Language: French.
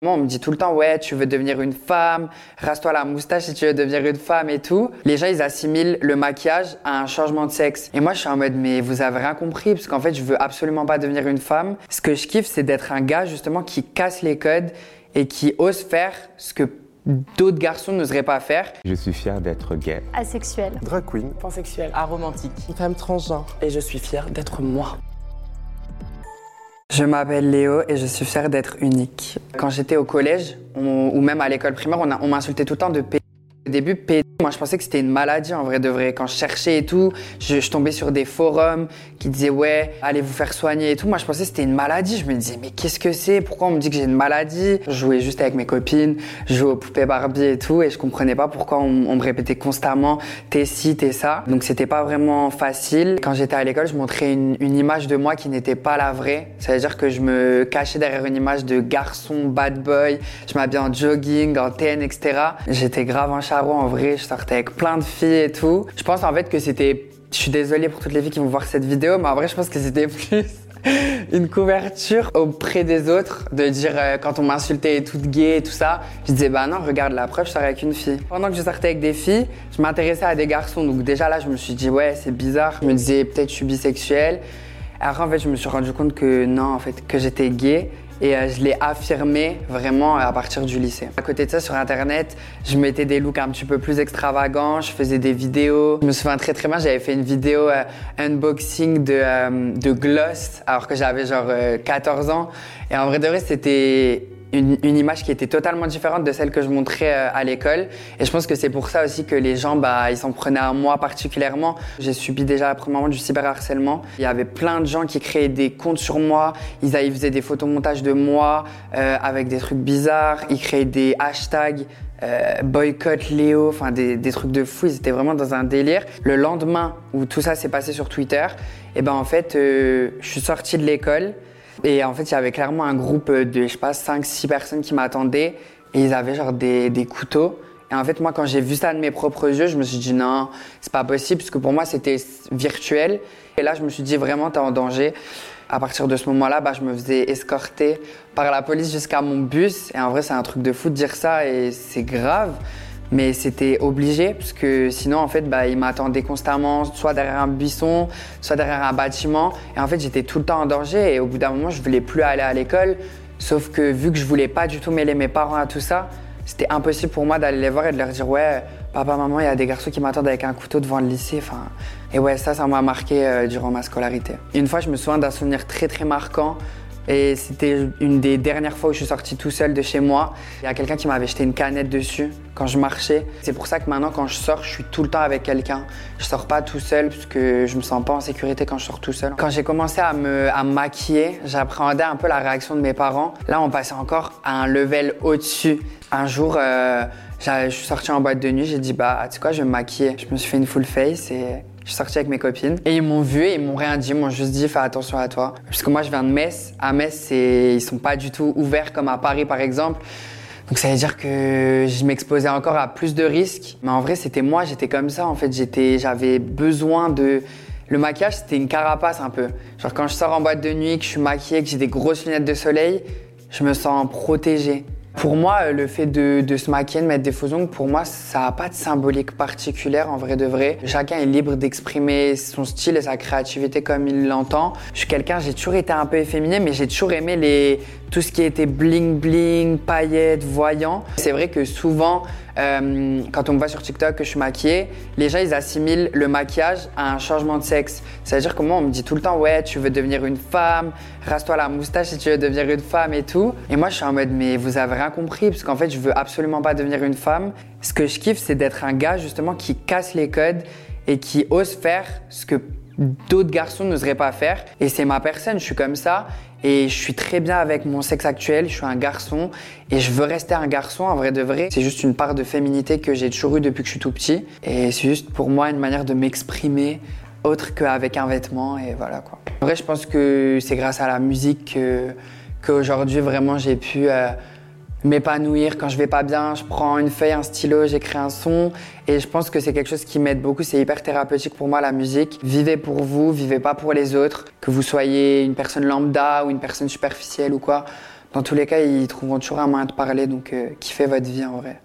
Moi, on me dit tout le temps, ouais, tu veux devenir une femme, rase-toi la moustache si tu veux devenir une femme et tout. Les gens, ils assimilent le maquillage à un changement de sexe. Et moi, je suis en mode, mais vous avez rien compris, parce qu'en fait, je veux absolument pas devenir une femme. Ce que je kiffe, c'est d'être un gars, justement, qui casse les codes et qui ose faire ce que d'autres garçons n'oseraient pas faire. Je suis fier d'être gay. Asexuel. Drag queen. Pansexuel. Aromantique. Femme transgenre. Et je suis fier d'être moi. Je m'appelle Léo et je suis fier d'être unique. Quand j'étais au collège, ou même à l'école primaire, on, on m'insultait tout le temps de P. Début, P. Moi, je pensais que c'était une maladie en vrai de vrai. Quand je cherchais et tout, je, tombais sur des forums qui disaient ouais, allez vous faire soigner et tout. Moi, je pensais que c'était une maladie. Je me disais mais qu'est-ce que c'est? Pourquoi on me dit que j'ai une maladie? Je jouais juste avec mes copines, je jouais aux poupées Barbie et tout, et je comprenais pas pourquoi on, me répétait constamment t'es ci, t'es ça. Donc c'était pas vraiment facile. Quand j'étais à l'école, je montrais une, image de moi qui n'était pas la vraie. Ça veut dire que je me cachais derrière une image de garçon, bad boy. Je m'habillais en jogging, en TN, etc. J'étais grave un en vrai. Je sortais avec plein de filles et tout. Je pense en fait que c'était. Je suis désolée pour toutes les filles qui vont voir cette vidéo, mais en vrai, je pense que c'était plus une couverture auprès des autres, de dire euh, quand on m'insultait toute gay et tout ça, je disais bah non, regarde la preuve, je sortais avec une fille. Pendant que je sortais avec des filles, je m'intéressais à des garçons, donc déjà là, je me suis dit ouais, c'est bizarre. Je me disais peut-être je suis bisexuelle. Après, en fait, je me suis rendu compte que non, en fait, que j'étais gay. Et euh, je l'ai affirmé vraiment à partir du lycée. À côté de ça, sur Internet, je mettais des looks un petit peu plus extravagants, je faisais des vidéos. Je me souviens très très bien, j'avais fait une vidéo euh, unboxing de, euh, de Gloss, alors que j'avais genre euh, 14 ans. Et en vrai de vrai, c'était une, une image qui était totalement différente de celle que je montrais euh, à l'école. Et je pense que c'est pour ça aussi que les gens, bah, ils s'en prenaient à moi particulièrement. J'ai subi déjà premièrement du cyberharcèlement. Il y avait plein de gens qui créaient des comptes sur moi. Ils, faisaient des photomontages de moi euh, avec des trucs bizarres. Ils créaient des hashtags. Euh, boycott Léo, enfin des, des trucs de fou, ils étaient vraiment dans un délire. Le lendemain où tout ça s'est passé sur Twitter, et ben en fait, euh, je suis sorti de l'école, et en fait, il y avait clairement un groupe de, je sais pas, 5-6 personnes qui m'attendaient et ils avaient genre des, des couteaux. Et en fait, moi, quand j'ai vu ça de mes propres yeux, je me suis dit non, c'est pas possible, parce que pour moi, c'était virtuel. Et là, je me suis dit vraiment, t'es en danger. À partir de ce moment-là, bah, je me faisais escorter par la police jusqu'à mon bus. Et en vrai, c'est un truc de fou de dire ça et c'est grave. Mais c'était obligé, parce que sinon, en fait, bah, il m'attendait constamment, soit derrière un buisson, soit derrière un bâtiment. Et en fait, j'étais tout le temps en danger. Et au bout d'un moment, je voulais plus aller à l'école. Sauf que vu que je voulais pas du tout mêler mes parents à tout ça, c'était impossible pour moi d'aller les voir et de leur dire ouais, papa, maman, il y a des garçons qui m'attendent avec un couteau devant le lycée. Enfin, et ouais, ça, ça m'a marqué euh, durant ma scolarité. Une fois, je me souviens d'un souvenir très très marquant. Et c'était une des dernières fois où je suis sorti tout seul de chez moi. Il y a quelqu'un qui m'avait jeté une canette dessus quand je marchais. C'est pour ça que maintenant, quand je sors, je suis tout le temps avec quelqu'un. Je sors pas tout seul parce que je me sens pas en sécurité quand je sors tout seul. Quand j'ai commencé à me, à maquiller, j'appréhendais un peu la réaction de mes parents. Là, on passait encore à un level au-dessus. Un jour, euh, je suis sorti en boîte de nuit, j'ai dit bah tu sais quoi, je vais me maquiller. Je me suis fait une full face et je suis sorti avec mes copines et ils m'ont vu et ils m'ont rien dit, ils m'ont juste dit fais attention à toi. Parce que moi je viens de Metz. À Metz, ils sont pas du tout ouverts comme à Paris par exemple. Donc ça veut dire que je m'exposais encore à plus de risques. Mais en vrai, c'était moi, j'étais comme ça. En fait, j'avais besoin de. Le maquillage, c'était une carapace un peu. Genre quand je sors en boîte de nuit, que je suis maquillée, que j'ai des grosses lunettes de soleil, je me sens protégée. Pour moi, euh, le fait de, de se maquiller, de mettre des faux ongles, pour moi, ça n'a pas de symbolique particulière en vrai de vrai. Chacun est libre d'exprimer son style et sa créativité comme il l'entend. Je suis quelqu'un, j'ai toujours été un peu efféminé, mais j'ai toujours aimé les, tout ce qui était bling bling, paillettes, voyant. C'est vrai que souvent, euh, quand on me voit sur TikTok que je suis maquillée, les gens ils assimilent le maquillage à un changement de sexe. C'est-à-dire que moi on me dit tout le temps ouais tu veux devenir une femme, rase-toi la moustache si tu veux devenir une femme et tout. Et moi je suis en mode mais vous avez rien compris parce qu'en fait je veux absolument pas devenir une femme. Ce que je kiffe c'est d'être un gars justement qui casse les codes et qui ose faire ce que d'autres garçons n'oseraient pas faire. Et c'est ma personne, je suis comme ça. Et je suis très bien avec mon sexe actuel, je suis un garçon. Et je veux rester un garçon, en vrai de vrai. C'est juste une part de féminité que j'ai toujours eu depuis que je suis tout petit. Et c'est juste pour moi une manière de m'exprimer autre qu'avec un vêtement. Et voilà quoi. En vrai, je pense que c'est grâce à la musique que, qu'aujourd'hui vraiment j'ai pu... euh, m'épanouir quand je vais pas bien, je prends une feuille, un stylo, j'écris un son et je pense que c'est quelque chose qui m'aide beaucoup, c'est hyper thérapeutique pour moi la musique. Vivez pour vous, vivez pas pour les autres, que vous soyez une personne lambda ou une personne superficielle ou quoi. Dans tous les cas, ils trouveront toujours un moyen de parler, donc euh, kiffez votre vie en vrai.